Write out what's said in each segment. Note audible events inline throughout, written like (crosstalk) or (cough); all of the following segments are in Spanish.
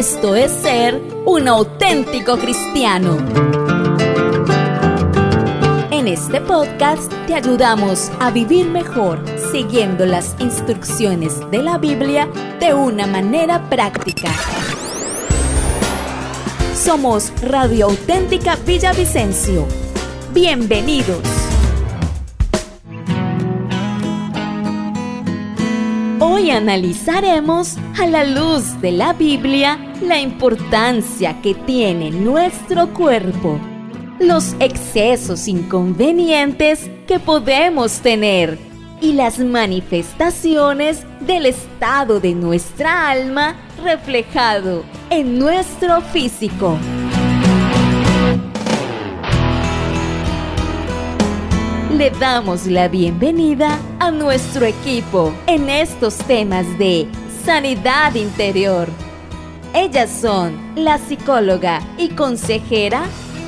Esto es ser un auténtico cristiano. En este podcast te ayudamos a vivir mejor siguiendo las instrucciones de la Biblia de una manera práctica. Somos Radio Auténtica Villavicencio. Bienvenidos. Hoy analizaremos a la luz de la Biblia la importancia que tiene nuestro cuerpo, los excesos inconvenientes que podemos tener y las manifestaciones del estado de nuestra alma reflejado en nuestro físico. Le damos la bienvenida a nuestro equipo en estos temas de sanidad interior. Ellas son la psicóloga y consejera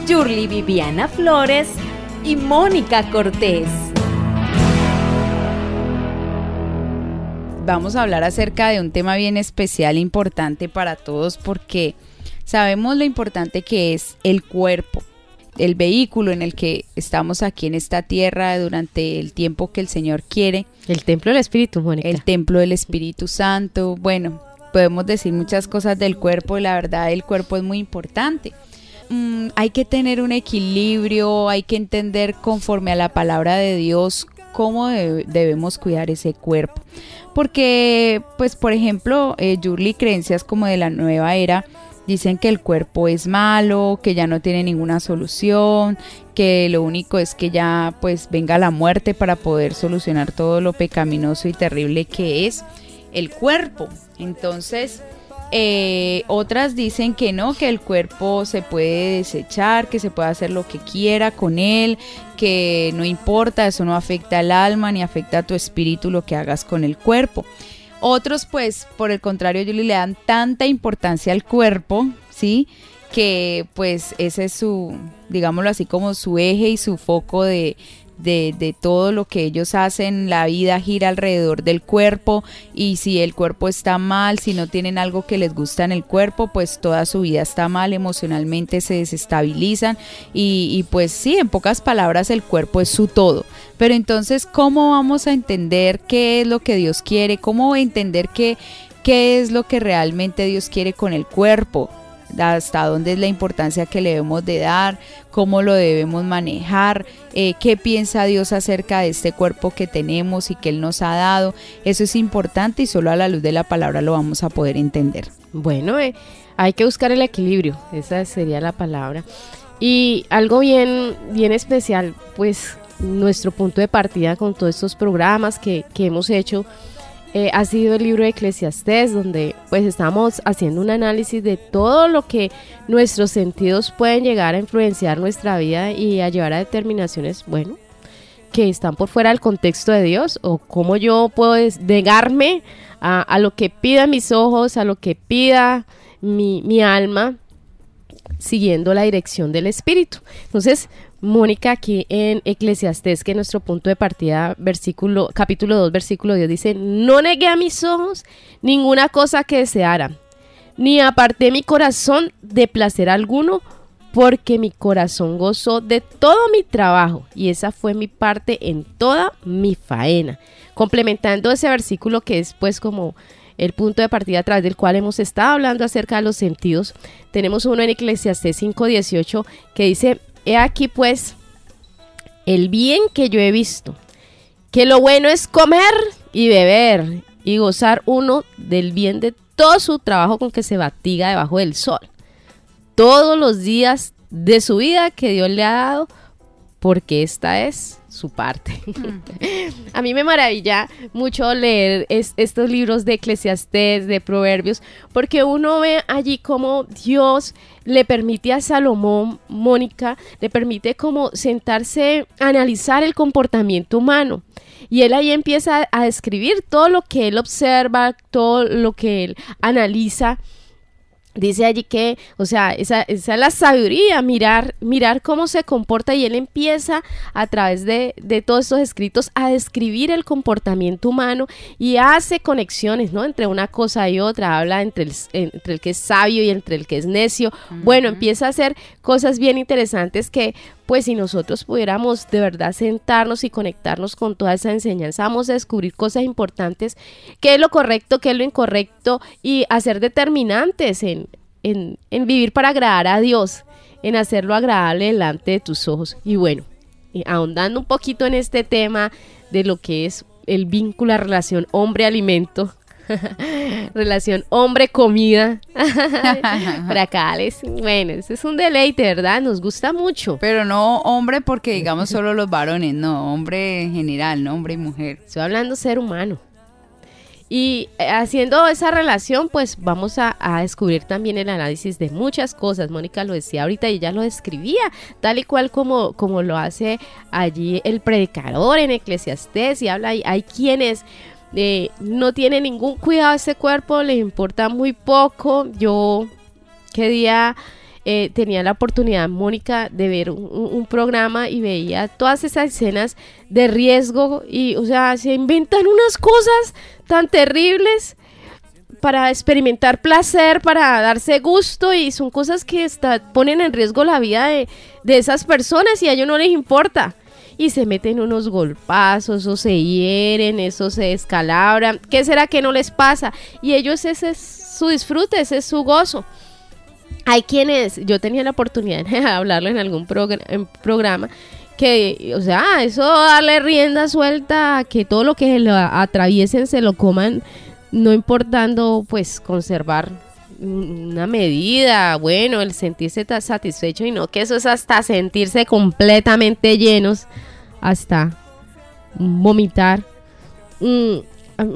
Yurli Viviana Flores y Mónica Cortés. vamos a hablar acerca de un tema bien especial, importante para todos, porque sabemos lo importante que es el cuerpo, el vehículo en el que estamos aquí en esta tierra durante el tiempo que el Señor quiere. El templo del Espíritu, Mónica. El templo del Espíritu Santo. Bueno, podemos decir muchas cosas del cuerpo y la verdad el cuerpo es muy importante. Mm, hay que tener un equilibrio, hay que entender conforme a la palabra de Dios cómo debemos cuidar ese cuerpo. Porque, pues, por ejemplo, eh, Yurli, creencias como de la nueva era, dicen que el cuerpo es malo, que ya no tiene ninguna solución, que lo único es que ya pues venga la muerte para poder solucionar todo lo pecaminoso y terrible que es el cuerpo. Entonces, eh, otras dicen que no, que el cuerpo se puede desechar, que se puede hacer lo que quiera con él, que no importa, eso no afecta al alma ni afecta a tu espíritu lo que hagas con el cuerpo. Otros, pues, por el contrario, le dan tanta importancia al cuerpo, ¿sí? Que pues ese es su, digámoslo así, como su eje y su foco de, de, todo lo que ellos hacen, la vida gira alrededor del cuerpo y si el cuerpo está mal, si no tienen algo que les gusta en el cuerpo, pues toda su vida está mal, emocionalmente se desestabilizan y, y pues sí, en pocas palabras el cuerpo es su todo. Pero entonces, ¿cómo vamos a entender qué es lo que Dios quiere? ¿Cómo entender qué, qué es lo que realmente Dios quiere con el cuerpo? Hasta dónde es la importancia que le debemos de dar, cómo lo debemos manejar, eh, qué piensa Dios acerca de este cuerpo que tenemos y que Él nos ha dado. Eso es importante y solo a la luz de la palabra lo vamos a poder entender. Bueno, eh, hay que buscar el equilibrio, esa sería la palabra. Y algo bien, bien especial, pues nuestro punto de partida con todos estos programas que, que hemos hecho eh, ha sido el libro de Eclesiastés, donde pues estamos haciendo un análisis de todo lo que nuestros sentidos pueden llegar a influenciar nuestra vida y a llevar a determinaciones, bueno, que están por fuera del contexto de Dios, o cómo yo puedo negarme a, lo que pida mis ojos, a lo que pida mi, mi alma, siguiendo la dirección del Espíritu. Entonces, Mónica, aquí en Eclesiastés, que es nuestro punto de partida, versículo, capítulo 2, versículo 10, dice, no negué a mis ojos ninguna cosa que deseara, ni aparté mi corazón de placer alguno, porque mi corazón gozó de todo mi trabajo, y esa fue mi parte en toda mi faena. Complementando ese versículo que es pues como el punto de partida a través del cual hemos estado hablando acerca de los sentidos, tenemos uno en Eclesiastés 5.18 que dice, He aquí pues el bien que yo he visto, que lo bueno es comer y beber y gozar uno del bien de todo su trabajo con que se batiga debajo del sol. Todos los días de su vida que Dios le ha dado, porque esta es su parte. (laughs) a mí me maravilla mucho leer estos libros de Eclesiastés, de Proverbios, porque uno ve allí cómo Dios le permite a Salomón, Mónica, le permite como sentarse a analizar el comportamiento humano. Y él ahí empieza a describir todo lo que él observa, todo lo que él analiza dice allí que, o sea, esa, esa, es la sabiduría, mirar, mirar cómo se comporta y él empieza a través de, de, todos estos escritos a describir el comportamiento humano y hace conexiones, ¿no? Entre una cosa y otra, habla entre el, entre el que es sabio y entre el que es necio. Bueno, empieza a hacer cosas bien interesantes que pues si nosotros pudiéramos de verdad sentarnos y conectarnos con toda esa enseñanza, vamos a descubrir cosas importantes, qué es lo correcto, qué es lo incorrecto y hacer determinantes en, en, vivir para agradar a Dios, en hacerlo agradable delante de tus ojos. Y bueno, ahondando un poquito en este tema de lo que es el vínculo, la relación hombre-alimento, (laughs) Relación hombre-comida. (laughs) Fracales. Bueno, ese es un deleite, ¿verdad? Nos gusta mucho. Pero no hombre porque digamos solo los varones, no, hombre en general, no hombre y mujer. Estoy hablando ser humano. Y eh, haciendo esa relación, pues vamos a, descubrir también el análisis de muchas cosas. Mónica lo decía ahorita y ella lo describía, tal y cual como, como lo hace allí el predicador en Eclesiastés y habla, hay quienes no tiene ningún cuidado ese cuerpo, le importa muy poco. Yo qué día eh, tenía la oportunidad, Mónica, de ver un, programa y veía todas esas escenas de riesgo y, o sea, se inventan unas cosas tan terribles para experimentar placer, para darse gusto y son cosas que ponen en riesgo la vida de esas personas y a ellos no les importa y se meten unos golpazos o se hieren, eso se descalabran. ¿Qué será que no les pasa? Y ellos ese es su disfrute, ese es su gozo. Hay quienes, yo tenía la oportunidad de (laughs) hablarle en algún programa que, o sea, eso darle rienda suelta, que todo lo que lo atraviesen se lo coman, no importando pues conservar una medida, bueno, el sentirse satisfecho y no que eso es hasta sentirse completamente llenos hasta vomitar. Mm,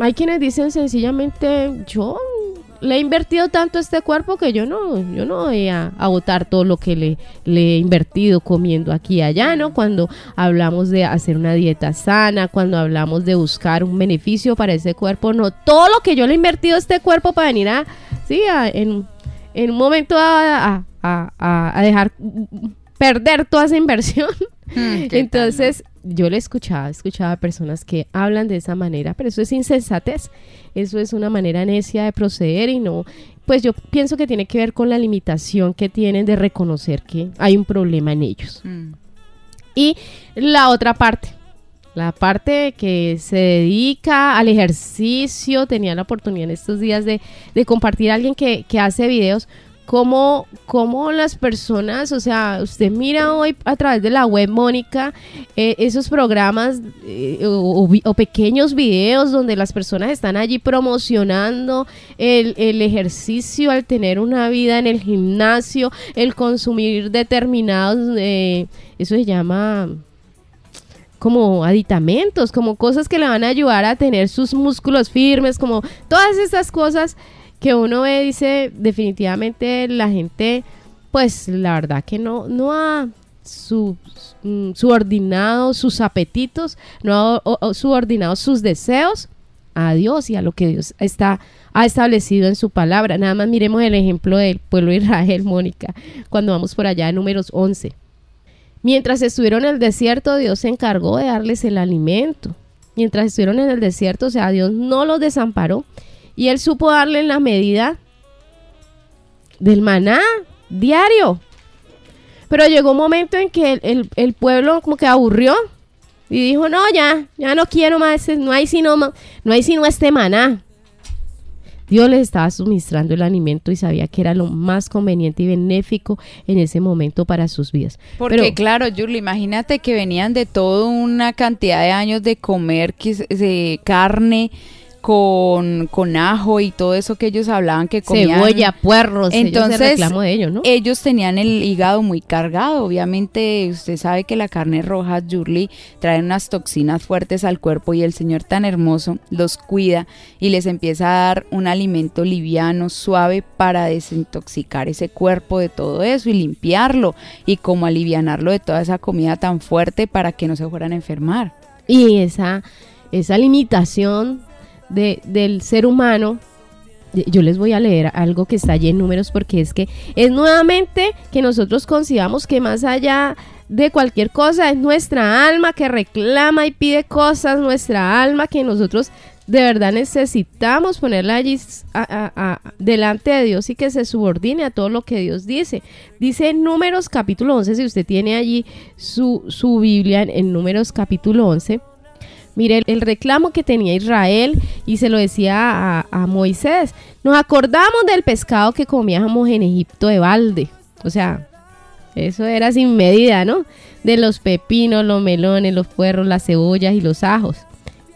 hay quienes dicen sencillamente, yo le he invertido tanto a este cuerpo que yo no, yo no voy a agotar todo lo que le, le, he invertido comiendo aquí y allá, ¿no? Cuando hablamos de hacer una dieta sana, cuando hablamos de buscar un beneficio para ese cuerpo, no, todo lo que yo le he invertido a este cuerpo para venir a, sí, en, en, un momento a, a, dejar perder toda esa inversión. Hmm, (laughs) Entonces, yo le escuchaba, escuchaba a personas que hablan de esa manera, pero eso es insensatez, eso es una manera necia de proceder y no, pues yo pienso que tiene que ver con la limitación que tienen de reconocer que hay un problema en ellos. Mm. Y la otra parte, la parte que se dedica al ejercicio, tenía la oportunidad en estos días de, de compartir a alguien que, que hace videos cómo, cómo las personas, o sea, usted mira hoy a través de la web, Mónica, eh, esos programas eh, o, pequeños videos donde las personas están allí promocionando el, el, ejercicio al tener una vida en el gimnasio, el consumir determinados, eh, eso se llama como aditamentos, como cosas que le van a ayudar a tener sus músculos firmes, como todas esas cosas que uno ve, dice, definitivamente la gente, pues la verdad que no, no ha mm, subordinado sus apetitos, no ha subordinado sus deseos a Dios y a lo que Dios está ha establecido en su palabra. Nada más miremos el ejemplo del pueblo de Israel, Mónica, cuando vamos por allá en números 11. Mientras estuvieron en el desierto, Dios se encargó de darles el alimento. Mientras estuvieron en el desierto, o sea, Dios no los desamparó y él supo darle la medida del maná diario. Pero llegó un momento en que el, pueblo como que aburrió y dijo, no, ya, ya no quiero más, no hay sino, no hay sino este maná. Dios les estaba suministrando el alimento y sabía que era lo más conveniente y benéfico en ese momento para sus vidas. Porque claro, Julie, imagínate que venían de toda una cantidad de años de comer de carne, con, con ajo y todo eso que ellos hablaban que comían. Cebolla, puerros, entonces ellos, de ellos, ¿no? ellos tenían el hígado muy cargado. Obviamente, usted sabe que la carne roja, Jurly, trae unas toxinas fuertes al cuerpo y el Señor tan hermoso los cuida y les empieza a dar un alimento liviano, suave para desintoxicar ese cuerpo de todo eso y limpiarlo y como alivianarlo de toda esa comida tan fuerte para que no se fueran a enfermar. Y esa, esa limitación de, del ser humano yo les voy a leer algo que está allí en números porque es que es nuevamente que nosotros concibamos que más allá de cualquier cosa es nuestra alma que reclama y pide cosas, nuestra alma que nosotros de verdad necesitamos ponerla allí delante de Dios y que se subordine a todo lo que Dios dice. Dice en Números capítulo 11, si usted tiene allí su, su Biblia en Números capítulo 11, Mire el reclamo que tenía Israel y se lo decía a, Moisés. Nos acordamos del pescado que comíamos en Egipto de balde. O sea, eso era sin medida, ¿no? De los pepinos, los melones, los puerros, las cebollas y los ajos.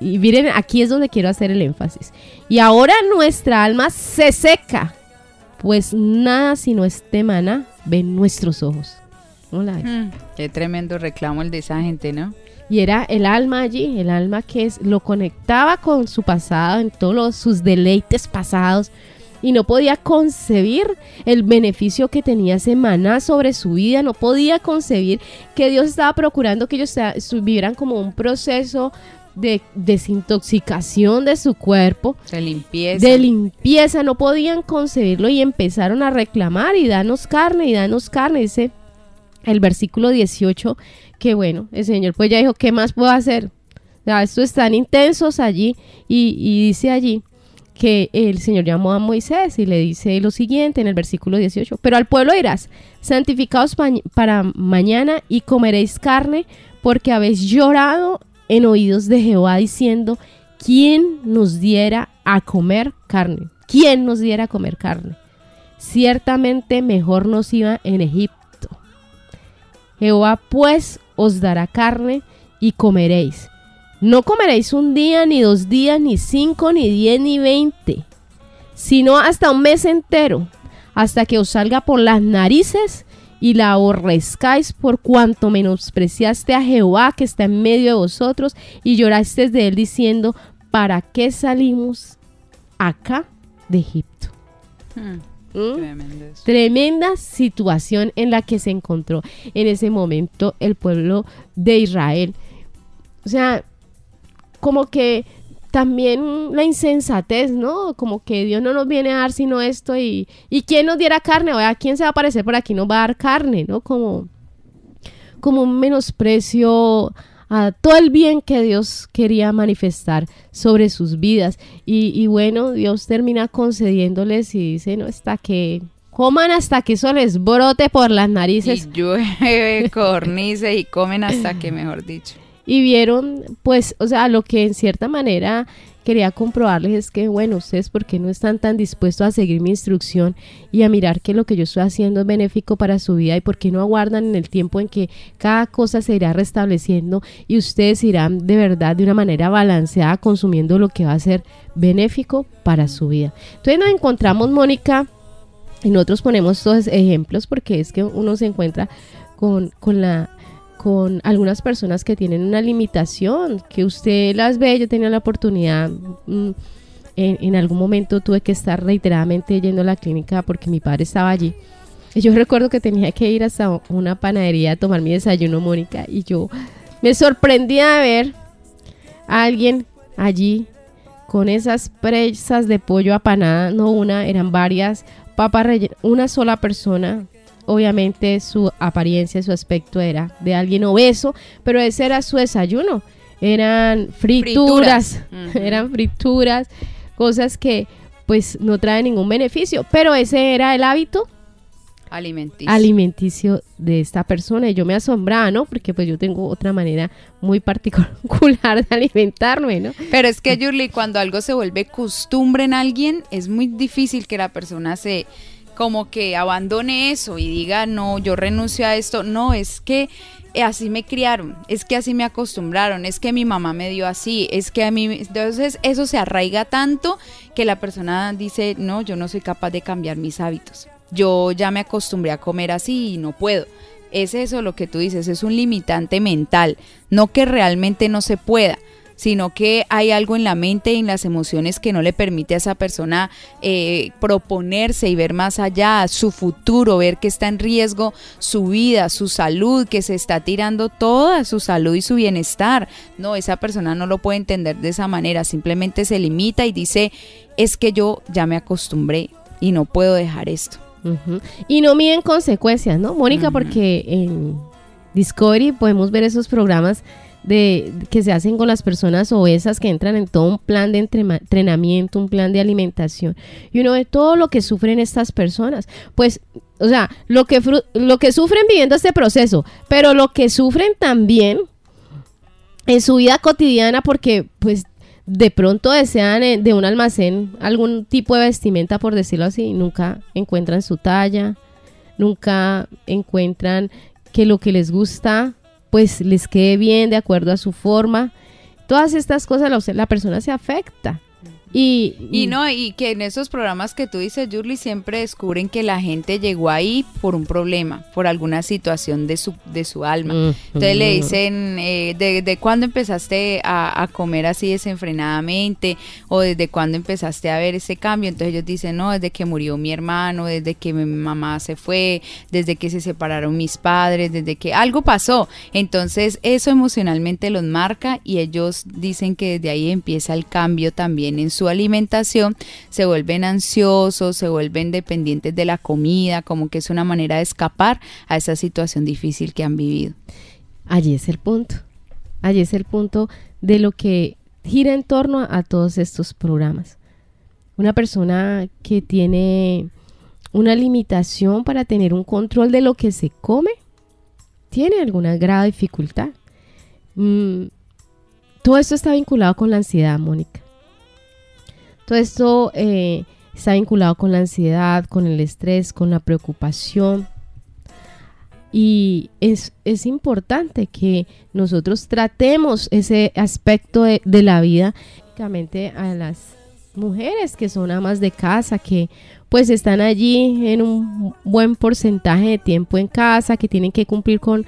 Y miren, aquí es donde quiero hacer el énfasis. Y ahora nuestra alma se seca, pues nada sino este maná ven nuestros ojos. Hola. Hmm, qué tremendo reclamo el de esa gente, ¿no? Y era el alma allí, el alma que es, lo conectaba con su pasado, en todos sus deleites pasados, y no podía concebir el beneficio que tenía semana sobre su vida, no podía concebir que Dios estaba procurando que ellos vivieran como un proceso de desintoxicación de su cuerpo, de limpieza. De limpieza, no podían concebirlo y empezaron a reclamar y danos carne y danos carne, dice el versículo 18 que bueno, el Señor pues ya dijo, ¿qué más puedo hacer? Ya, estos están intensos allí y, dice allí que el Señor llamó a Moisés y le dice lo siguiente en el versículo 18, pero al pueblo dirás, santificaos para mañana y comeréis carne porque habéis llorado en oídos de Jehová diciendo, ¿quién nos diera a comer carne? ¿Quién nos diera a comer carne? Ciertamente mejor nos iba en Egipto. Jehová pues os dará carne y comeréis. No comeréis un día, ni dos días, ni cinco, ni diez, ni veinte, sino hasta un mes entero, hasta que os salga por las narices y la aborrezcáis por cuanto menospreciaste a Jehová que está en medio de vosotros y llorasteis de él diciendo, ¿para qué salimos acá de Egipto? Hmm. ¿Mm? Tremenda situación en la que se encontró en ese momento el pueblo de Israel. O sea, como que también la insensatez, ¿no? Como que Dios no nos viene a dar sino esto y, y quién nos diera carne, o sea, quién se va a aparecer por aquí nos va a dar carne, ¿no? Como, como un menosprecio a todo el bien que Dios quería manifestar sobre sus vidas. Y, bueno, Dios termina concediéndoles y dice, no, hasta que coman hasta que eso les brote por las narices. Y llueve, (laughs) cornice y comen hasta que, mejor dicho. Y vieron, pues, o sea, lo que en cierta manera quería comprobarles es que, bueno, ustedes, ¿por qué no están tan dispuestos a seguir mi instrucción y a mirar que lo que yo estoy haciendo es benéfico para su vida y por qué no aguardan en el tiempo en que cada cosa se irá restableciendo y ustedes irán de verdad de una manera balanceada consumiendo lo que va a ser benéfico para su vida? Entonces nos encontramos, Mónica, y nosotros ponemos estos ejemplos porque es que uno se encuentra con, con la con algunas personas que tienen una limitación, que usted las ve, yo tenía la oportunidad, mm, en, algún momento tuve que estar reiteradamente yendo a la clínica porque mi padre estaba allí. Yo (laughs) recuerdo que tenía que ir hasta una panadería a tomar mi desayuno, Mónica, y yo me sorprendía de ver a alguien allí con esas presas de pollo apanada, no una, eran varias papas rellenas, una sola persona obviamente su apariencia, su aspecto era de alguien obeso, pero ese era su desayuno. Eran frituras, (laughs) eran frituras, cosas que pues no traen ningún beneficio, pero ese era el hábito alimenticio. alimenticio de esta persona y yo me asombraba, ¿no? Porque pues yo tengo otra manera muy particular de alimentarme, ¿no? Pero es que Yurli, cuando algo se vuelve costumbre en alguien, es muy difícil que la persona se como que abandone eso y diga, no, yo renuncio a esto. No, es que así me criaron, es que así me acostumbraron, es que mi mamá me dio así, es que a mí, entonces eso se arraiga tanto que la persona dice, no, yo no soy capaz de cambiar mis hábitos. Yo ya me acostumbré a comer así y no puedo. Es eso lo que tú dices, es un limitante mental, no que realmente no se pueda sino que hay algo en la mente y en las emociones que no le permite a esa persona eh, proponerse y ver más allá su futuro, ver que está en riesgo su vida, su salud, que se está tirando toda su salud y su bienestar. No, esa persona no lo puede entender de esa manera, simplemente se limita y dice, es que yo ya me acostumbré y no puedo dejar esto. Y no miden consecuencias, ¿no, Mónica? Porque en Discovery podemos ver esos programas de que se hacen con las personas obesas que entran en todo un plan de entrenamiento, un plan de alimentación y uno ve todo lo que sufren estas personas. Pues, o sea, lo que lo que sufren viviendo este proceso, pero lo que sufren también en su vida cotidiana porque pues de pronto desean eh, de un almacén algún tipo de vestimenta, por decirlo así, nunca encuentran su talla, nunca encuentran que lo que les gusta pues les quede bien de acuerdo a su forma. Todas estas cosas la, persona se afecta. Y, no, y que en esos programas que tú dices, Yurli, siempre descubren que la gente llegó ahí por un problema, por alguna situación de su, de su alma. Entonces le dicen, eh, ¿desde cuándo empezaste a, comer así desenfrenadamente? ¿O desde cuándo empezaste a ver ese cambio? Entonces ellos dicen, no, desde que murió mi hermano, desde que mi mamá se fue, desde que se separaron mis padres, desde que algo pasó. Entonces eso emocionalmente los marca y ellos dicen que desde ahí empieza el cambio también en su su alimentación, se vuelven ansiosos, se vuelven dependientes de la comida, como que es una manera de escapar a esa situación difícil que han vivido. Allí es el punto. Allí es el punto de lo que gira en torno a, todos estos programas. Una persona que tiene una limitación para tener un control de lo que se come, tiene alguna grave dificultad. Mm, todo esto está vinculado con la ansiedad, Mónica. Todo esto eh, está vinculado con la ansiedad, con el estrés, con la preocupación. Y es, importante que nosotros tratemos ese aspecto de, la vida, a las mujeres que son amas de casa, que pues están allí en un buen porcentaje de tiempo en casa, que tienen que cumplir con,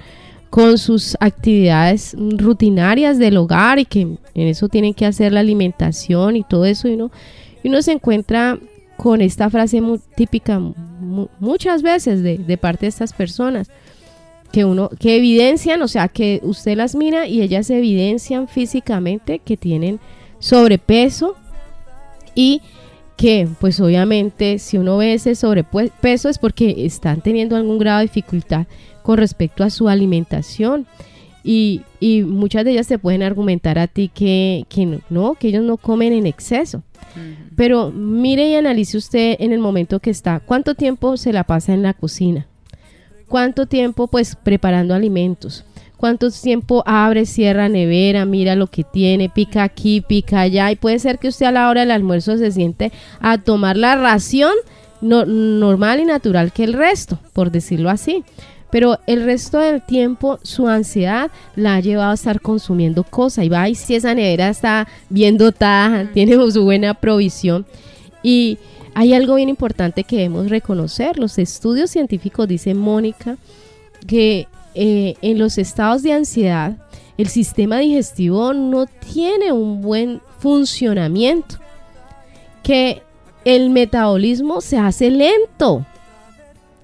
con sus actividades rutinarias del hogar y que en eso tienen que hacer la alimentación y todo eso y uno, y uno se encuentra con esta frase muy típica muchas veces de, parte de estas personas que uno que evidencian, o sea, que usted las mira y ellas evidencian físicamente que tienen sobrepeso y que pues obviamente si uno ve ese sobrepeso es porque están teniendo algún grado de dificultad con respecto a su alimentación. Y, muchas de ellas se pueden argumentar a ti que, no, que ellos no comen en exceso. Pero mire y analice usted en el momento que está, cuánto tiempo se la pasa en la cocina, cuánto tiempo pues preparando alimentos, cuánto tiempo abre, cierra nevera, mira lo que tiene, pica aquí, pica allá y puede ser que usted a la hora del almuerzo se siente a tomar la ración normal y natural que el resto, por decirlo así pero el resto del tiempo su ansiedad la ha llevado a estar consumiendo cosas. Y va y si esa nevera está bien dotada, tiene su buena provisión. Y hay algo bien importante que debemos reconocer, los estudios científicos dicen Mónica que eh, en los estados de ansiedad el sistema digestivo no tiene un buen funcionamiento, que el metabolismo se hace lento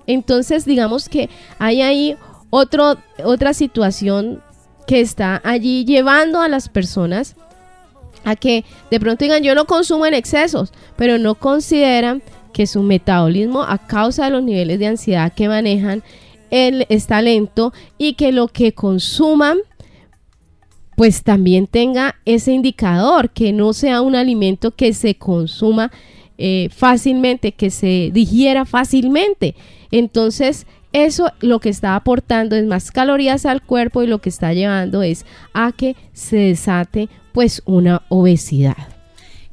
entonces, digamos que hay ahí otra situación que está allí llevando a las personas a que de pronto digan yo no consumo en excesos, pero no consideran que su metabolismo a causa de los niveles de ansiedad que manejan él está lento y que lo que consuman pues también tenga ese indicador, que no sea un alimento que se consuma eh, fácilmente, que se digiera fácilmente. Entonces, eso lo que está aportando es más calorías al cuerpo y lo que está llevando es a que se desate pues una obesidad.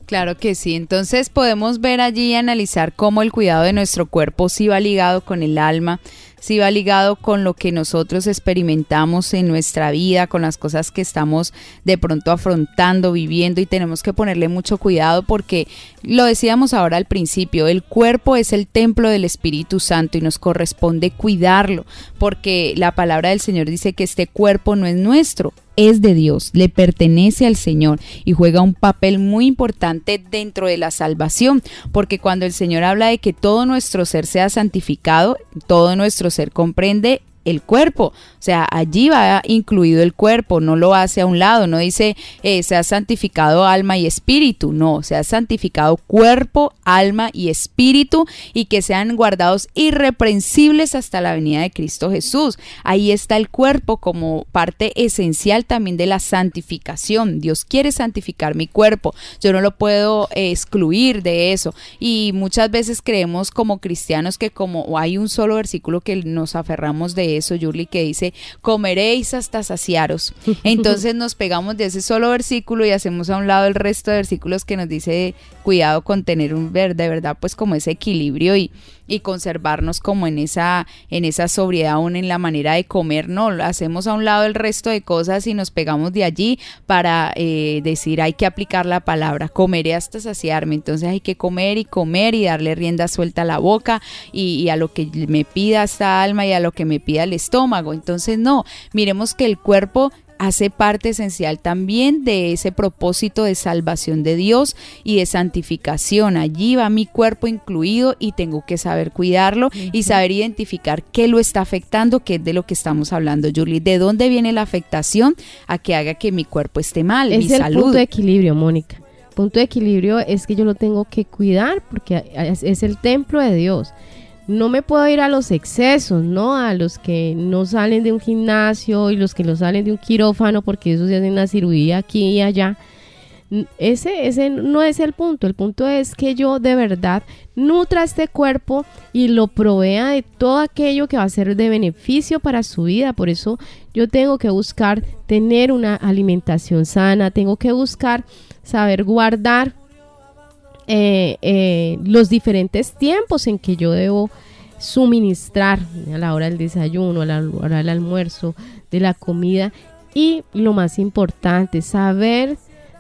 Claro que sí, entonces podemos ver allí y analizar cómo el cuidado de nuestro cuerpo sí va ligado con el alma, sí va ligado con lo que nosotros experimentamos en nuestra vida, con las cosas que estamos de pronto afrontando, viviendo y tenemos que ponerle mucho cuidado porque lo decíamos ahora al principio, el cuerpo es el templo del Espíritu Santo y nos corresponde cuidarlo porque la palabra del Señor dice que este cuerpo no es nuestro, es de Dios, le pertenece al Señor y juega un papel muy importante dentro de la salvación, porque cuando el Señor habla de que todo nuestro ser sea santificado, todo nuestro ser comprende el cuerpo. O sea, allí va incluido el cuerpo, no lo hace a un lado, no dice eh, se ha santificado alma y espíritu, no, se ha santificado cuerpo, alma y espíritu y que sean guardados irreprensibles hasta la venida de Cristo Jesús. Ahí está el cuerpo como parte esencial también de la santificación. Dios quiere santificar mi cuerpo, yo no lo puedo eh, excluir de eso. Y muchas veces creemos como cristianos que como hay un solo versículo que nos aferramos de eso, Yuli, que dice, comeréis hasta saciaros. (laughs) Entonces nos pegamos de ese solo versículo y hacemos a un lado el resto de versículos que nos dice, cuidado con tener un de verdad, pues como ese equilibrio y, y conservarnos como en esa, en esa sobriedad aún en la manera de comer, no, hacemos a un lado el resto de cosas y nos pegamos de allí para eh, decir hay que aplicar la palabra, comeré hasta saciarme, entonces hay que comer y comer y darle rienda suelta a la boca y, y a lo que me pida esta alma y a lo que me pida el estómago, entonces no, miremos que el cuerpo hace parte esencial también de ese propósito de salvación de Dios y de santificación. Allí va mi cuerpo incluido y tengo que saber cuidarlo y saber identificar qué lo está afectando, qué es de lo que estamos hablando, Julie. ¿De dónde viene la afectación a que haga que mi cuerpo esté mal, es mi el salud? punto de equilibrio, Mónica. Punto de equilibrio es que yo lo tengo que cuidar porque es el templo de Dios no me puedo ir a los excesos, ¿no? A los que no salen de un gimnasio y los que no salen de un quirófano porque eso se hace una cirugía aquí y allá. Ese, ese no es el punto. El punto es que yo de verdad nutra este cuerpo y lo provea de todo aquello que va a ser de beneficio para su vida. Por eso yo tengo que buscar tener una alimentación sana, tengo que buscar saber guardar eh, eh, los diferentes tiempos en que yo debo suministrar a la hora del desayuno, a la hora del almuerzo, de la comida y lo más importante, saber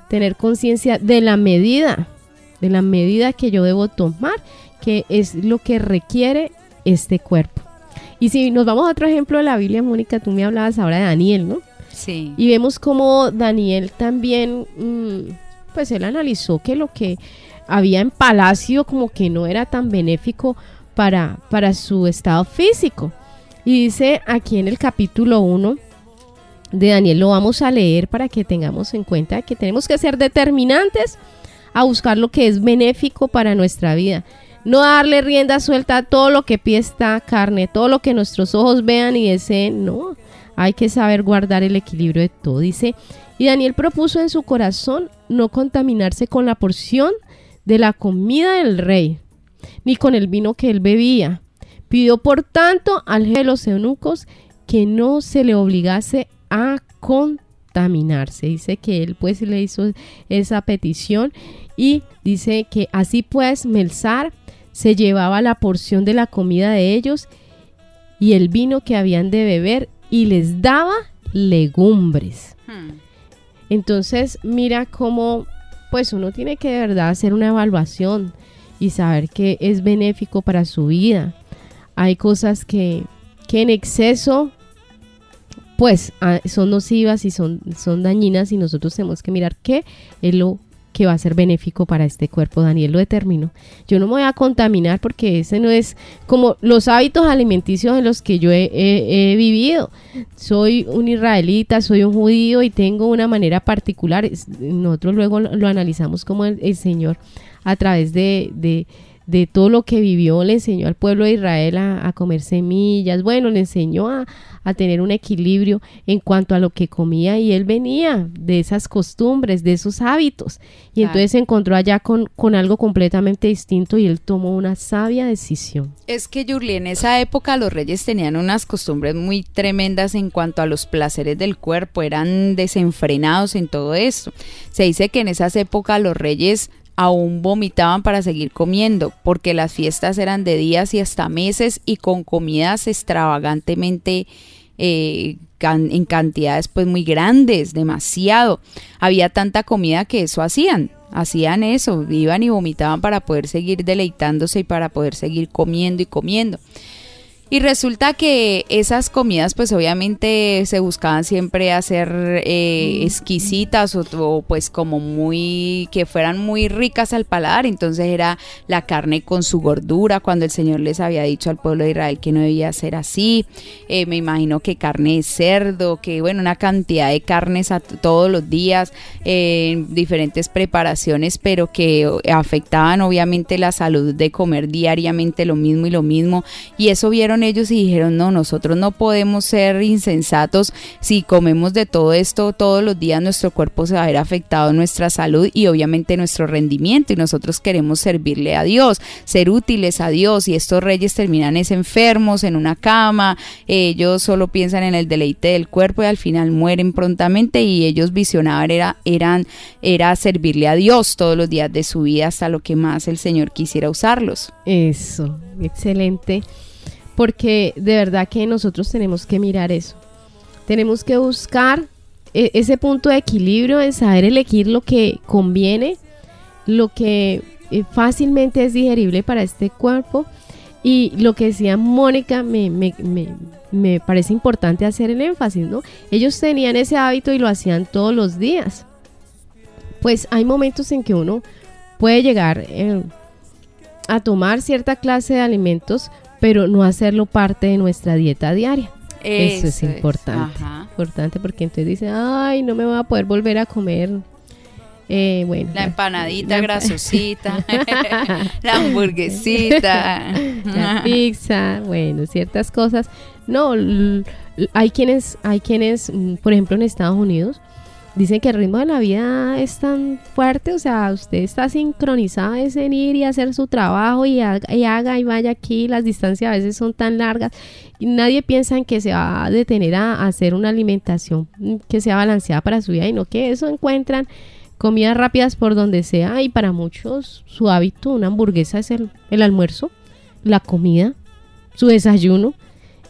tener conciencia de la medida, de la medida que yo debo tomar, que es lo que requiere este cuerpo. Y si nos vamos a otro ejemplo de la Biblia, Mónica, tú me hablabas ahora de Daniel, ¿no? Sí. Y vemos cómo Daniel también, mm, pues él analizó que lo que había en palacio como que no era tan benéfico para, para su estado físico. Y dice aquí en el capítulo 1 de Daniel, lo vamos a leer para que tengamos en cuenta que tenemos que ser determinantes a buscar lo que es benéfico para nuestra vida. No darle rienda suelta a todo lo que pide esta carne, todo lo que nuestros ojos vean y deseen. No, hay que saber guardar el equilibrio de todo. Dice, y Daniel propuso en su corazón no contaminarse con la porción de la comida del rey, ni con el vino que él bebía. Pidió por tanto al jefe de los eunucos que no se le obligase a contaminarse. Dice que él pues le hizo esa petición y dice que así pues Melzar se llevaba la porción de la comida de ellos y el vino que habían de beber y les daba legumbres. Hmm. Entonces mira cómo pues uno tiene que de verdad hacer una evaluación y saber que es benéfico para su vida. Hay cosas que, que en exceso pues ah, son nocivas y son, son dañinas y nosotros tenemos que mirar qué es lo que va a ser benéfico para este cuerpo. Daniel lo determinó. Yo no me voy a contaminar porque ese no es como los hábitos alimenticios en los que yo he, vivido. Soy un israelita, soy un judío y tengo una manera particular. Nosotros luego lo, analizamos como el, Señor a través de, de, todo lo que vivió, le enseñó al pueblo de Israel a comer semillas, bueno, le enseñó a, a tener un equilibrio en cuanto a lo que comía y él venía de esas costumbres, de esos hábitos. Y entonces se encontró allá con, con algo completamente distinto y él tomó una sabia decisión. Es que Yurli, en esa época los reyes tenían unas costumbres muy tremendas en cuanto a los placeres del cuerpo, eran desenfrenados en todo esto. Se dice que en esas épocas los reyes aún vomitaban para seguir comiendo, porque las fiestas eran de días y hasta meses y con comidas extravagantemente eh, en cantidades pues muy grandes, demasiado. Había tanta comida que eso hacían, hacían eso, iban y vomitaban para poder seguir deleitándose y para poder seguir comiendo y comiendo. Y resulta que esas comidas pues obviamente se buscaban siempre hacer eh, exquisitas o, pues como muy que fueran muy ricas al paladar. Entonces era la carne con su gordura cuando el Señor les había dicho al pueblo de Israel que no debía ser así. Eh, me imagino que carne de cerdo, que bueno, una cantidad de carnes a todos los días en diferentes preparaciones, pero que afectaban obviamente la salud de comer diariamente lo mismo y lo mismo. Y eso vieron ellos y dijeron, no, nosotros no podemos ser insensatos. Si comemos de todo esto todos los días, nuestro cuerpo se va a ver afectado, nuestra salud y obviamente nuestro rendimiento y nosotros queremos servirle a Dios, ser útiles a Dios y estos reyes terminan es enfermos en una cama, ellos solo piensan en el deleite del cuerpo y al final mueren prontamente y ellos visionaban era, eran, era servirle a Dios todos los días de su vida hasta lo que más el Señor quisiera usarlos. Eso, excelente porque de verdad que nosotros tenemos que mirar eso. Tenemos que buscar e, ese punto de equilibrio en saber elegir lo que conviene, lo que eh, fácilmente es digerible para este cuerpo. Y lo que decía Mónica me, me, parece importante hacer el énfasis, ¿no? Ellos tenían ese hábito y lo hacían todos los días. Pues hay momentos en que uno puede llegar eh, a tomar cierta clase de alimentos pero no hacerlo parte de nuestra dieta diaria. Eso, es importante. importante porque entonces dice, ay, no me voy a poder volver a comer. Eh, bueno, la empanadita grasosita, (laughs) la hamburguesita, (laughs) la pizza, bueno, ciertas cosas. No, hay quienes, hay quienes, mm, por ejemplo, en Estados Unidos, dicen que el ritmo de la vida es tan fuerte, o sea, usted está sincronizado en ir y hacer su trabajo y haga y, vaya aquí, las distancias a veces son tan largas y nadie piensa en que se va a detener a, hacer una alimentación que sea balanceada para su vida y no que eso encuentran comidas rápidas por donde sea y para muchos su hábito, una hamburguesa es el, almuerzo, la comida, su desayuno.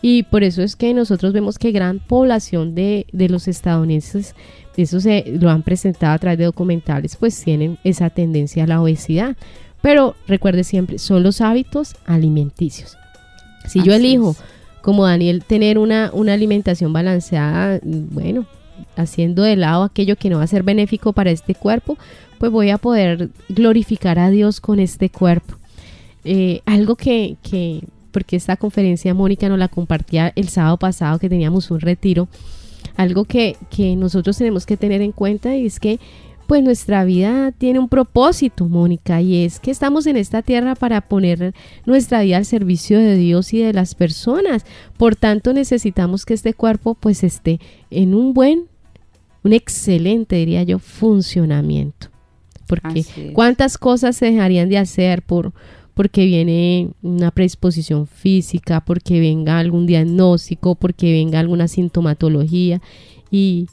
Y por eso es que nosotros vemos que gran población de los estadounidenses eso se lo han presentado a través de documentales, pues tienen esa tendencia a la obesidad. Pero recuerde siempre, son los hábitos alimenticios. Si yo elijo, como Daniel, tener una, una alimentación balanceada, bueno, haciendo de lado aquello que no va a ser benéfico para este cuerpo, pues voy a poder glorificar a Dios con este cuerpo. Eh, algo que, que, porque esta conferencia Mónica nos la compartía el sábado pasado que teníamos un retiro, algo que, nosotros tenemos que tener en cuenta y es que pues nuestra vida tiene un propósito, Mónica, y es que estamos en esta tierra para poner nuestra vida al servicio de Dios y de las personas. Por tanto, necesitamos que este cuerpo pues esté en un buen, un excelente, diría yo, funcionamiento. Porque cuántas cosas se dejarían de hacer por, porque viene una predisposición física, porque venga algún diagnóstico, porque venga alguna sintomatología y,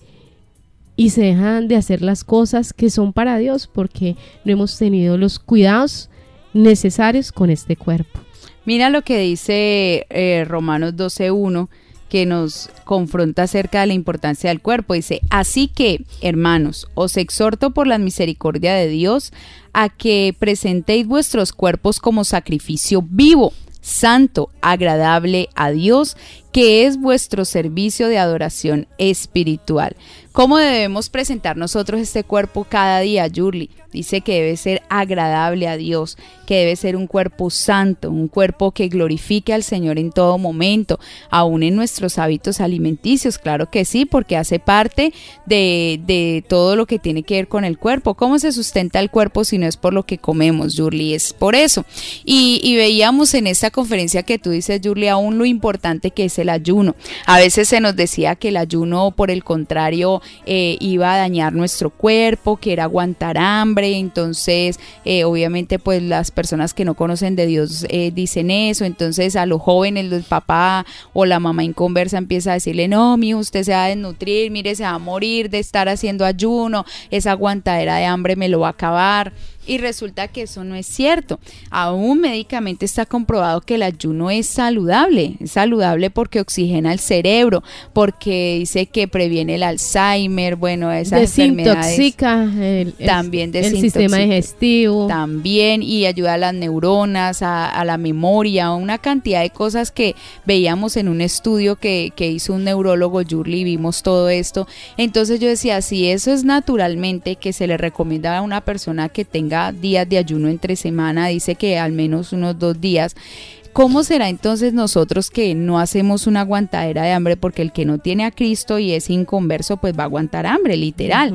y se dejan de hacer las cosas que son para Dios porque no hemos tenido los cuidados necesarios con este cuerpo. Mira lo que dice eh, Romanos 12.1 que nos confronta acerca de la importancia del cuerpo. Dice, así que, hermanos, os exhorto por la misericordia de Dios a que presentéis vuestros cuerpos como sacrificio vivo, santo, agradable a Dios, que es vuestro servicio de adoración espiritual. ¿Cómo debemos presentar nosotros este cuerpo cada día, Yurli? Dice que debe ser agradable a Dios, que debe ser un cuerpo santo, un cuerpo que glorifique al Señor en todo momento, aún en nuestros hábitos alimenticios, claro que sí, porque hace parte de, de todo lo que tiene que ver con el cuerpo. ¿Cómo se sustenta el cuerpo si no es por lo que comemos, Yurli? Es por eso. Y, y veíamos en esta conferencia que tú dices, Yurli, aún lo importante que es el ayuno. A veces se nos decía que el ayuno, por el contrario, eh, iba a dañar nuestro cuerpo, que era aguantar hambre, entonces eh, obviamente pues las personas que no conocen de Dios eh, dicen eso, entonces a los jóvenes, el papá o la mamá inconversa empieza a decirle, no, mi usted se va a desnutrir, mire, se va a morir de estar haciendo ayuno, esa aguantadera de hambre me lo va a acabar. Y resulta que eso no es cierto. Aún médicamente está comprobado que el ayuno es saludable. Es saludable porque oxigena el cerebro, porque dice que previene el Alzheimer, bueno, esas desintoxica el, también el sistema digestivo. También y ayuda a las neuronas, a, la memoria, una cantidad de cosas que veíamos en un estudio que, que hizo un neurólogo, Yurli, vimos todo esto. Entonces yo decía, si eso es naturalmente que se le recomienda a una persona que tenga días de ayuno entre semana, dice que al menos unos dos días. ¿Cómo será entonces nosotros que no hacemos una aguantadera de hambre? Porque el que no tiene a Cristo y es inconverso, pues va a aguantar hambre, literal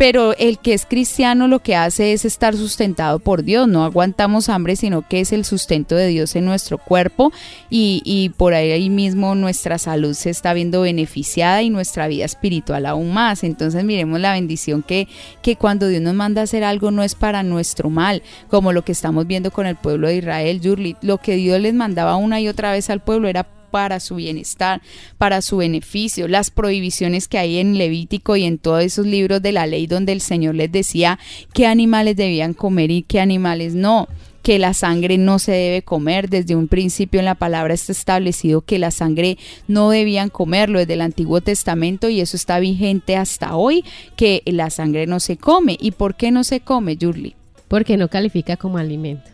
pero el que es cristiano lo que hace es estar sustentado por Dios, no aguantamos hambre, sino que es el sustento de Dios en nuestro cuerpo y, por ahí mismo nuestra salud se está viendo beneficiada y nuestra vida espiritual aún más. Entonces miremos la bendición que, que cuando Dios nos manda a hacer algo no es para nuestro mal, como lo que estamos viendo con el pueblo de Israel, Yurli, lo que Dios les mandaba una y otra vez al pueblo era para su bienestar, para su beneficio, las prohibiciones que hay en Levítico y en todos esos libros de la ley donde el Señor les decía qué animales debían comer y qué animales no que la sangre no se debe comer. Desde un principio en la palabra está establecido que la sangre no debían comerlo desde el Antiguo Testamento y eso está vigente hasta hoy, que la sangre no se come. ¿Y por qué no se come, Yurli? Porque no califica como alimento.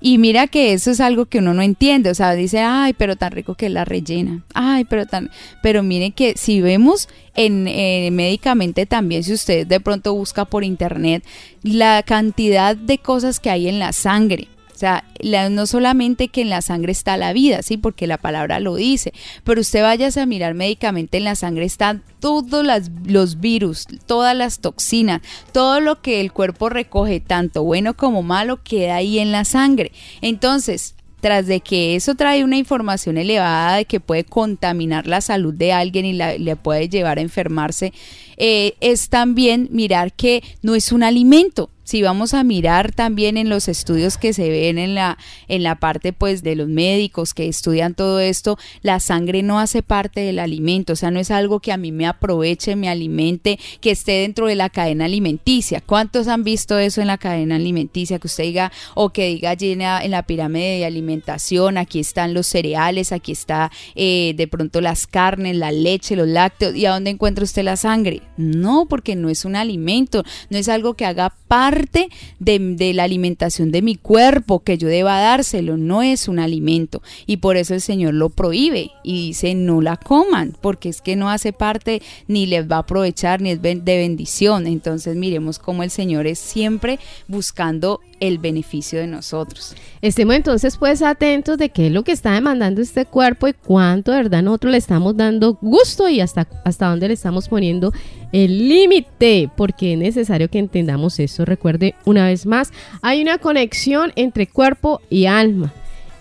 Y mira que eso es algo que uno no entiende, o sea, dice, ay, pero tan rico que la rellena, ay, pero tan, pero miren que si vemos en eh, médicamente también, si usted de pronto busca por internet la cantidad de cosas que hay en la sangre, o sea, no solamente que en la sangre está la vida, sí, porque la palabra lo dice, pero usted vaya a mirar médicamente en la sangre están todos los virus, todas las toxinas, todo lo que el cuerpo recoge, tanto bueno como malo, queda ahí en la sangre. Entonces, tras de que eso trae una información elevada de que puede contaminar la salud de alguien y le puede llevar a enfermarse, eh, es también mirar que no es un alimento, si vamos a mirar también en los estudios que se ven en la, en la parte pues de los médicos que estudian todo esto, la sangre no hace parte del alimento, o sea, no es algo que a mí me aproveche, me alimente, que esté dentro de la cadena alimenticia. ¿Cuántos han visto eso en la cadena alimenticia? Que usted diga, o que diga allí en la, pirámide de alimentación, aquí están los cereales, aquí está eh, de pronto las carnes, la leche, los lácteos, ¿y a dónde encuentra usted la sangre? No, porque no es un alimento, no es algo que haga parte de, la alimentación de mi cuerpo que yo deba dárselo, no es un alimento. Y por eso el Señor lo prohíbe y dice no la coman, porque es que no hace parte ni les va a aprovechar ni es de bendición. Entonces miremos cómo el Señor es siempre buscando el beneficio de nosotros. Estemos entonces pues atentos de qué es lo que está demandando este cuerpo y cuánto de verdad nosotros le estamos dando gusto y hasta, hasta dónde le estamos poniendo el límite, porque es necesario que entendamos eso. Recuerde una vez más, hay una conexión entre cuerpo y alma.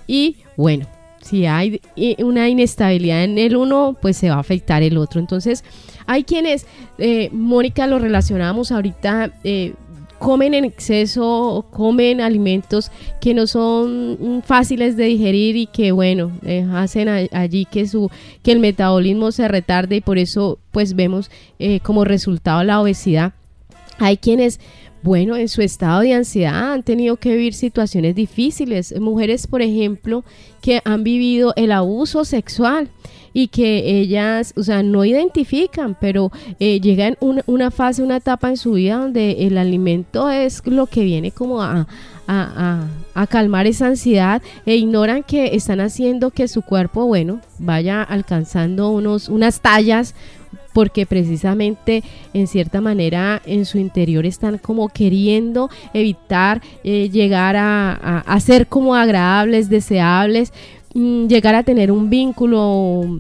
Y bueno, si hay una inestabilidad en el uno, pues se va a afectar el otro. Entonces, hay quienes, eh, Mónica, lo relacionamos ahorita. Eh, comen en exceso, comen alimentos que no son fáciles de digerir y que bueno, eh, hacen allí que su que el metabolismo se retarde y por eso pues vemos eh, como resultado la obesidad. Hay quienes bueno, en su estado de ansiedad han tenido que vivir situaciones difíciles. Mujeres, por ejemplo, que han vivido el abuso sexual y que ellas, o sea, no identifican, pero eh, llegan una, una fase, una etapa en su vida donde el alimento es lo que viene como a, a, a, calmar esa ansiedad e ignoran que están haciendo que su cuerpo, bueno, vaya alcanzando unos, unas tallas porque precisamente en cierta manera en su interior están como queriendo evitar eh, llegar a, a, ser como agradables, deseables, Mm, llegar a tener un vínculo,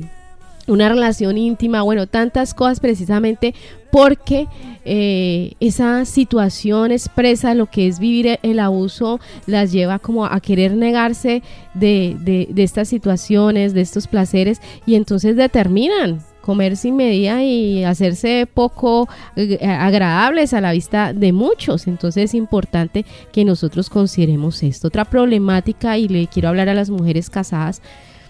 una relación íntima, bueno, tantas cosas precisamente porque eh, esa situación expresa lo que es vivir el abuso, las lleva como a querer negarse de, de estas situaciones, de estos placeres y entonces determinan comer sin medida y hacerse poco eh, agradables a la vista de muchos. Entonces es importante que nosotros consideremos esto. Otra problemática, y le quiero hablar a las mujeres casadas,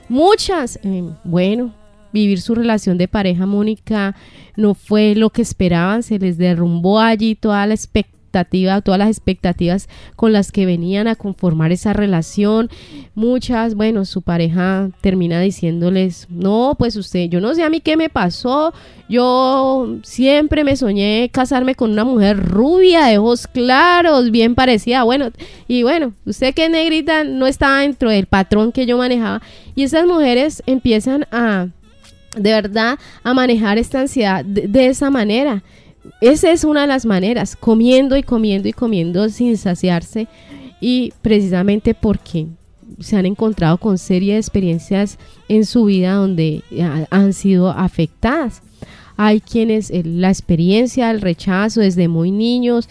muchas, eh, bueno, vivir su relación de pareja, Mónica, no fue lo que esperaban, se les derrumbó allí toda la expectativa todas las expectativas con las que venían a conformar esa relación. Muchas, bueno, su pareja termina diciéndoles, no, pues usted, yo no sé a mí qué me pasó, yo siempre me soñé casarme con una mujer rubia, de ojos claros, bien parecida, bueno, y bueno, usted que negrita no estaba dentro del patrón que yo manejaba. Y esas mujeres empiezan a, de verdad, a manejar esta ansiedad de esa manera esa es una de las maneras, comiendo y comiendo y comiendo sin saciarse y precisamente porque se han encontrado con serie de experiencias en su vida donde han sido afectadas. Hay quienes eh, la experiencia, el rechazo desde muy niños,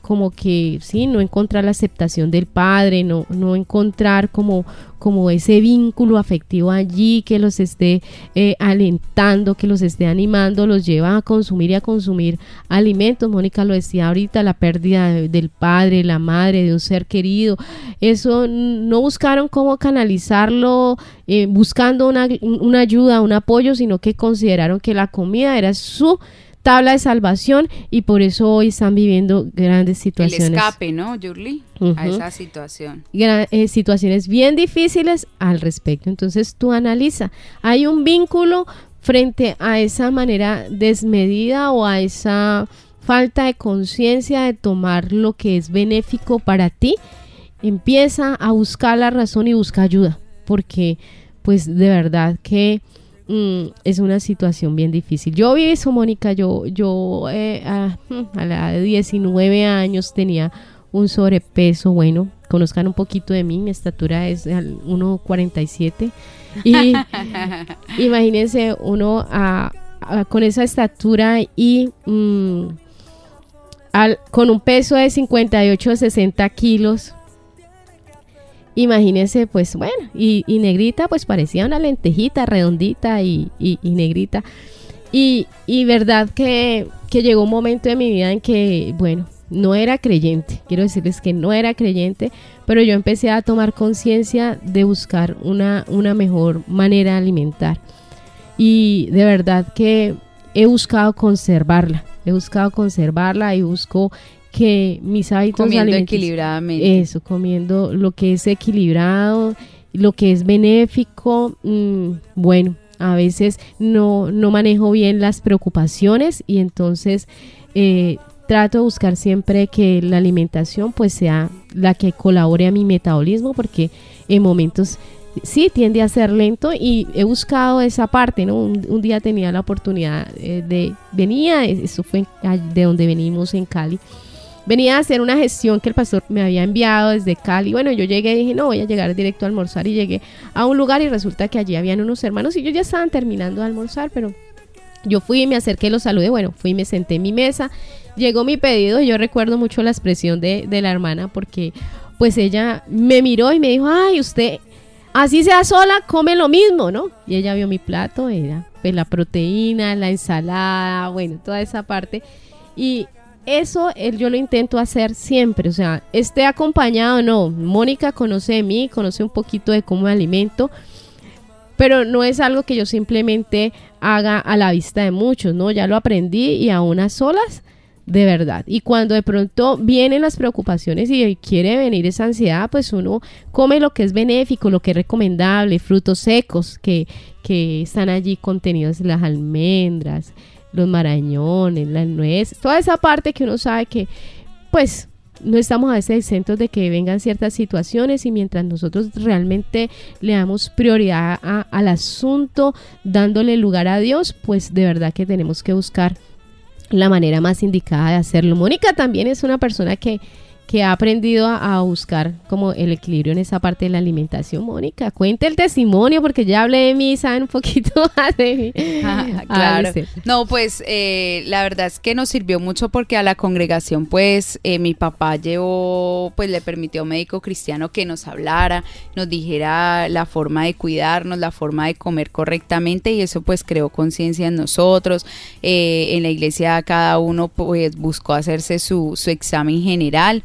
como que sí, no encontrar la aceptación del padre, no, no encontrar como, como ese vínculo afectivo allí que los esté eh, alentando, que los esté animando, los lleva a consumir y a consumir alimentos. Mónica lo decía ahorita, la pérdida del padre, la madre, de un ser querido. Eso no buscaron cómo canalizarlo eh, buscando una, una ayuda, un apoyo, sino que consideraron que la comida era su tabla de salvación y por eso hoy están viviendo grandes situaciones. El escape, ¿no, Yurli? A esa situación. Eh, situaciones bien difíciles al respecto. Entonces tú analiza, hay un vínculo frente a esa manera desmedida o a esa falta de conciencia de tomar lo que es benéfico para ti, empieza a buscar la razón y busca ayuda, porque pues de verdad que Mm, es una situación bien difícil. Yo vi eso, Mónica, yo, yo eh, a, (laughs) a, la de 19 años tenía un sobrepeso, bueno, conozcan un poquito de mí, mi estatura es 1,47 y (laughs) imagínense uno con esa estatura y mm, con un peso de 58 60 kilos, Imagínense, pues bueno, y, negrita, pues parecía una lentejita redondita y, negrita. Y, verdad que, llegó un momento de mi vida en que, bueno, no era creyente, quiero decirles que no era creyente, pero yo empecé a tomar conciencia de buscar una, una mejor manera de alimentar. Y de verdad que he buscado conservarla, he buscado conservarla y busco que mis hábitos comiendo equilibradamente. Eso, comiendo lo que es equilibrado, lo que es benéfico. Mm, bueno, a veces no, no manejo bien las preocupaciones y entonces eh, trato de buscar siempre que la alimentación pues sea la que colabore a mi metabolismo porque en momentos sí tiende a ser lento y he buscado esa parte, ¿no? Un, día tenía la oportunidad eh, de, venía, eso fue de donde venimos en Cali, venía a hacer una gestión que el pastor me había enviado desde Cali. Bueno, yo llegué y dije, no, voy a llegar directo a almorzar y llegué a un lugar y resulta que allí habían unos hermanos y yo ya estaban terminando de almorzar, pero yo fui y me acerqué, los saludé, bueno, fui y me senté en mi mesa, llegó mi pedido y yo recuerdo mucho la expresión de, de la hermana porque pues ella me miró y me dijo, ay, usted así sea sola, come lo mismo, ¿no? Y ella vio mi plato, era pues la proteína, la ensalada, bueno, toda esa parte. Y eso yo lo intento hacer siempre, o sea, esté acompañado o no. Mónica conoce de mí, conoce un poquito de cómo me alimento, pero no es algo que yo simplemente haga a la vista de muchos, ¿no? Ya lo aprendí y a unas solas, de verdad. Y cuando de pronto vienen las preocupaciones y quiere venir esa ansiedad, pues uno come lo que es benéfico, lo que es recomendable, frutos secos que, que están allí contenidos, las almendras, los marañones, las nueces, toda esa parte que uno sabe que, pues, no estamos a veces exentos de que vengan ciertas situaciones y mientras nosotros realmente le damos prioridad al asunto, dándole lugar a Dios, pues de verdad que tenemos que buscar la manera más indicada de hacerlo. Mónica también es una persona que que ha aprendido a, buscar como el equilibrio en esa parte de la alimentación. Mónica, cuente el testimonio porque ya hablé de mí, saben un poquito (laughs) más de mí. Ah, (laughs) claro. No, pues eh, la verdad es que nos sirvió mucho porque a la congregación pues eh, mi papá llevó, pues le permitió a un médico cristiano que nos hablara, nos dijera la forma de cuidarnos, la forma de comer correctamente y eso pues creó conciencia en nosotros. Eh, en la iglesia cada uno pues buscó hacerse su, su examen general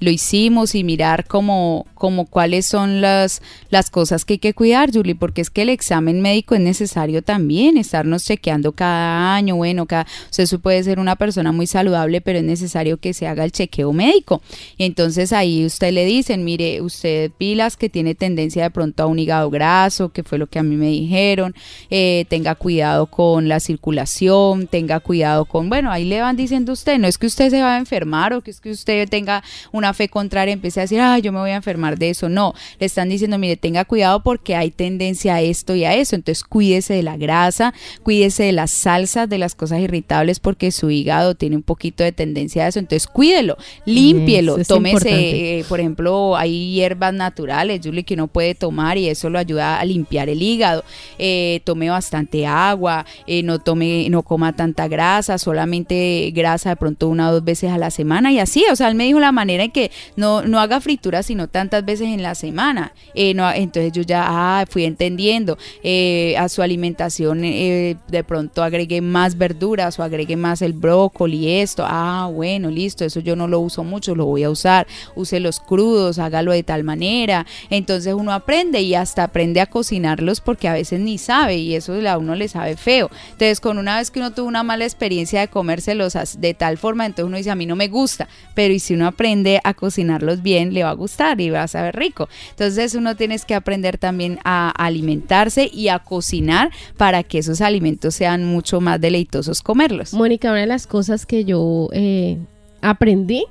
lo hicimos y mirar cómo, como cuáles son las, las cosas que hay que cuidar, Julie, porque es que el examen médico es necesario también, estarnos chequeando cada año, bueno, cada, o puede ser una persona muy saludable, pero es necesario que se haga el chequeo médico. Y entonces ahí usted le dicen, mire, usted pilas que tiene tendencia de pronto a un hígado graso, que fue lo que a mí me dijeron, eh, tenga cuidado con la circulación, tenga cuidado con, bueno, ahí le van diciendo usted, no es que usted se va a enfermar o que es que usted tenga una fe contraria, empiece a decir, ah, yo me voy a enfermar de eso, no, le están diciendo, mire, tenga cuidado porque hay tendencia a esto y a eso, entonces cuídese de la grasa, cuídese de las salsas, de las cosas irritables porque su hígado tiene un poquito de tendencia a eso, entonces cuídelo, límpielo, tómese, eh, por ejemplo, hay hierbas naturales, Julie, que uno puede tomar y eso lo ayuda a limpiar el hígado, eh, tome bastante agua, eh, no tome, no coma tanta grasa, solamente grasa de pronto una o dos veces a la semana y así, o sea, él me dijo la manera en que no, no haga frituras sino tantas veces en la semana, no, entonces yo ya ah, fui entendiendo, a su alimentación de pronto agregue más verduras o agregue más el brócoli, esto, ah, bueno, listo, eso yo no lo uso mucho, lo voy a usar, use los crudos, hágalo de tal manera, entonces uno aprende y hasta aprende a cocinarlos porque a veces ni sabe y eso a uno le sabe feo. Entonces, con una vez que uno tuvo una mala experiencia de comérselos de tal forma, entonces uno dice, a mí no me gusta, pero y si uno aprende a cocinarlos bien, le va a gustar y va a saber rico. Entonces, uno tiene que aprender también a alimentarse y a cocinar para que esos alimentos sean mucho más deleitosos comerlos. Mónica, una de las cosas que yo eh, aprendí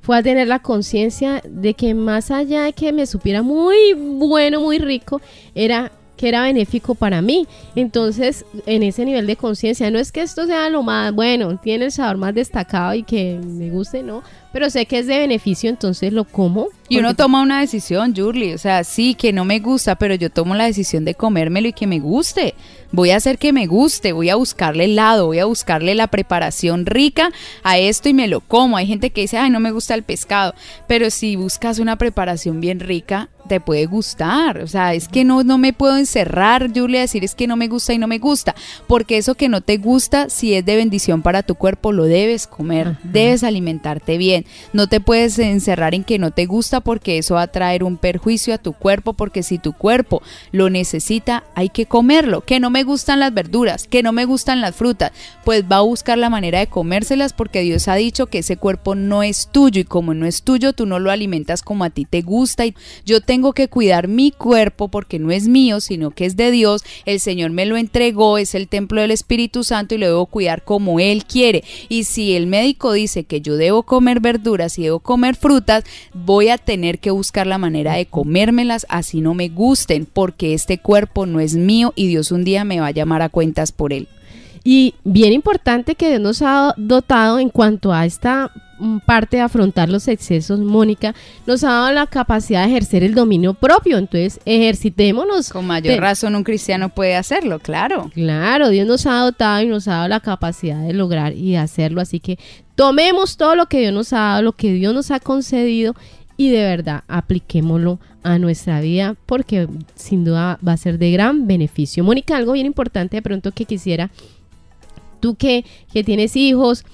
fue a tener la conciencia de que más allá de que me supiera muy bueno, muy rico, era que era benéfico para mí. Entonces, en ese nivel de conciencia, no es que esto sea lo más, bueno, tiene el sabor más destacado y que me guste, no, pero sé que es de beneficio, entonces lo como. Y uno toma una decisión, Jurly, o sea, sí, que no me gusta, pero yo tomo la decisión de comérmelo y que me guste. Voy a hacer que me guste, voy a buscarle el lado, voy a buscarle la preparación rica a esto y me lo como. Hay gente que dice, ay, no me gusta el pescado, pero si buscas una preparación bien rica, te puede gustar. O sea, es que no, no me puedo encerrar, Julia, a decir es que no me gusta y no me gusta. Porque eso que no te gusta, si es de bendición para tu cuerpo, lo debes comer, debes alimentarte bien. No te puedes encerrar en que no te gusta porque eso va a traer un perjuicio a tu cuerpo, porque si tu cuerpo lo necesita, hay que comerlo. Que no me gustan las verduras, que no me gustan las frutas, pues va a buscar la manera de comérselas porque Dios ha dicho que ese cuerpo no es tuyo y como no es tuyo, tú no lo alimentas como a ti te gusta y yo tengo que cuidar mi cuerpo porque no es mío, sino que es de Dios. El Señor me lo entregó, es el templo del Espíritu Santo y lo debo cuidar como Él quiere. Y si el médico dice que yo debo comer verduras, y debo comer frutas, voy a tener que buscar la manera de comérmelas así no me gusten, porque este cuerpo no es mío y Dios un día me va a llamar a cuentas por él. Y bien importante que Dios nos ha dotado en cuanto a esta mm, parte de afrontar los excesos, Mónica, nos ha dado la capacidad de ejercer el dominio propio. Entonces, ejercitémonos. Con mayor razón, un cristiano puede hacerlo, claro. Claro, Dios nos ha dotado y nos ha dado la capacidad de lograr y de hacerlo. Así que tomemos todo lo que Dios nos ha dado, lo que Dios nos ha concedido y de verdad apliquémoslo a nuestra vida porque sin duda va a ser de gran beneficio. Mónica, algo bien importante de pronto que quisiera tú que, que tienes hijos,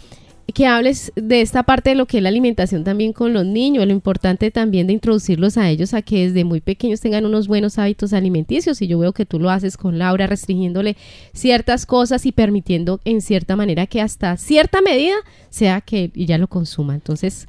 que hables de esta parte de lo que es la alimentación también con los niños, lo importante también de introducirlos a ellos a que desde muy pequeños tengan unos buenos hábitos alimenticios y yo veo que tú lo haces con Laura restringiéndole ciertas cosas y permitiendo en cierta manera que hasta cierta medida sea que ella lo consuma. Entonces,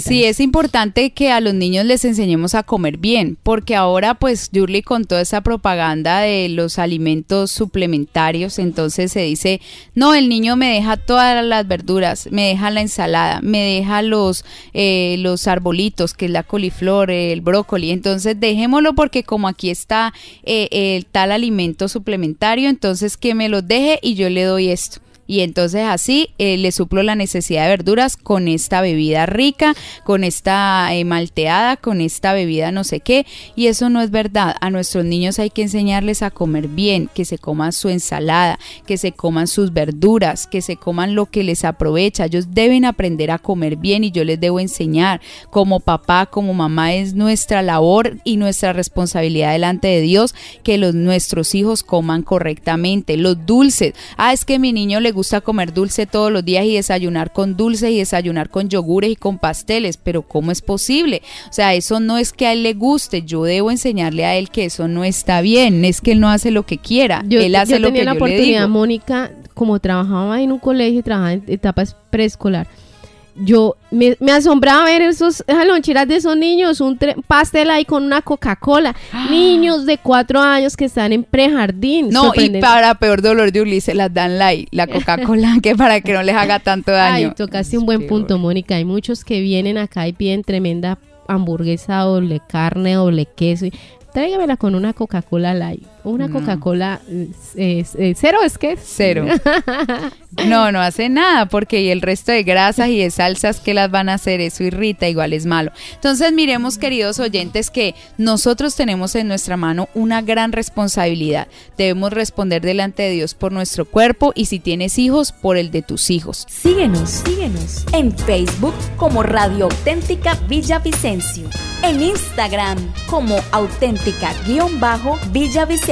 Sí, es importante que a los niños les enseñemos a comer bien, porque ahora pues Yurli con toda esa propaganda de los alimentos suplementarios, entonces se dice, no, el niño me deja todas las verduras, me deja la ensalada, me deja los, eh, los arbolitos, que es la coliflor, el brócoli, entonces dejémoslo porque como aquí está eh, el tal alimento suplementario, entonces que me los deje y yo le doy esto y entonces así eh, le suplo la necesidad de verduras con esta bebida rica, con esta eh, malteada, con esta bebida no sé qué y eso no es verdad. A nuestros niños hay que enseñarles a comer bien, que se coman su ensalada, que se coman sus verduras, que se coman lo que les aprovecha. Ellos deben aprender a comer bien y yo les debo enseñar como papá, como mamá es nuestra labor y nuestra responsabilidad delante de Dios que los nuestros hijos coman correctamente, los dulces. Ah, es que mi niño le gusta gusta comer dulce todos los días y desayunar con dulce y desayunar con yogures y con pasteles, pero ¿cómo es posible? O sea, eso no es que a él le guste, yo debo enseñarle a él que eso no está bien, es que él no hace lo que quiera, él hace lo que la yo oportunidad, le digo. Mónica, como trabajaba en un colegio y trabajaba en etapas preescolar, yo me, me, asombraba ver esos loncheras de esos niños, un pastel ahí con una Coca-Cola. Niños de cuatro años que están en prejardín. No, y para peor dolor de Ulises las dan la, la Coca-Cola, (laughs) que para que no les haga tanto daño. Ay, tocaste un buen punto, Mónica. Hay muchos que vienen acá y piden tremenda hamburguesa, doble carne, doble queso. Tráigamela con una Coca-Cola light. Una No. Coca-Cola eh, eh, cero es que Cero. (laughs) No, no hace nada porque y el resto de grasas y de salsas que las van a hacer, eso irrita, igual es malo. Entonces miremos, queridos oyentes, que nosotros tenemos en nuestra mano una gran responsabilidad. Debemos responder delante de Dios por nuestro cuerpo y si tienes hijos, por el de tus hijos. Síguenos, síguenos en Facebook como Radio Auténtica Villavicencio, en Instagram como auténtica-villavicencio,